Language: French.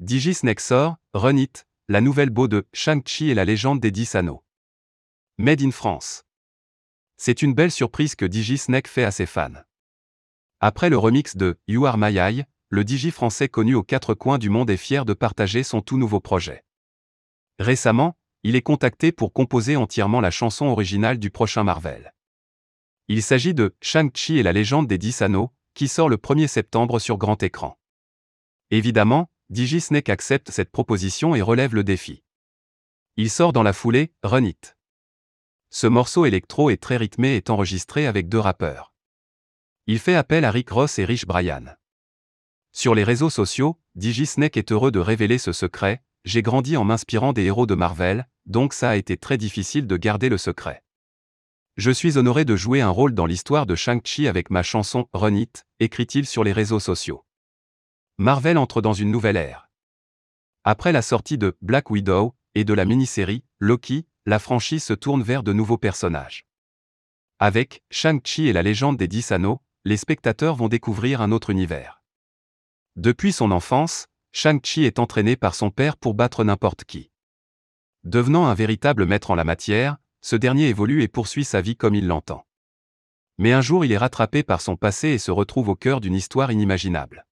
Digisnake sort, Run It, la nouvelle beau de Shang-Chi et la légende des 10 anneaux. Made in France. C'est une belle surprise que Digisnake fait à ses fans. Après le remix de You Are My Eye, le Digi français connu aux quatre coins du monde est fier de partager son tout nouveau projet. Récemment, il est contacté pour composer entièrement la chanson originale du prochain Marvel. Il s'agit de Shang-Chi et la légende des 10 anneaux, qui sort le 1er septembre sur grand écran. Évidemment, Digisnake accepte cette proposition et relève le défi. Il sort dans la foulée, Run It. Ce morceau électro est très rythmé et est enregistré avec deux rappeurs. Il fait appel à Rick Ross et Rich Brian. Sur les réseaux sociaux, Digisnake est heureux de révéler ce secret, j'ai grandi en m'inspirant des héros de Marvel, donc ça a été très difficile de garder le secret. Je suis honoré de jouer un rôle dans l'histoire de Shang-Chi avec ma chanson Run It, écrit-il sur les réseaux sociaux. Marvel entre dans une nouvelle ère. Après la sortie de Black Widow et de la mini-série Loki, la franchise se tourne vers de nouveaux personnages. Avec Shang-Chi et la légende des Dix Anneaux, les spectateurs vont découvrir un autre univers. Depuis son enfance, Shang-Chi est entraîné par son père pour battre n'importe qui. Devenant un véritable maître en la matière, ce dernier évolue et poursuit sa vie comme il l'entend. Mais un jour il est rattrapé par son passé et se retrouve au cœur d'une histoire inimaginable.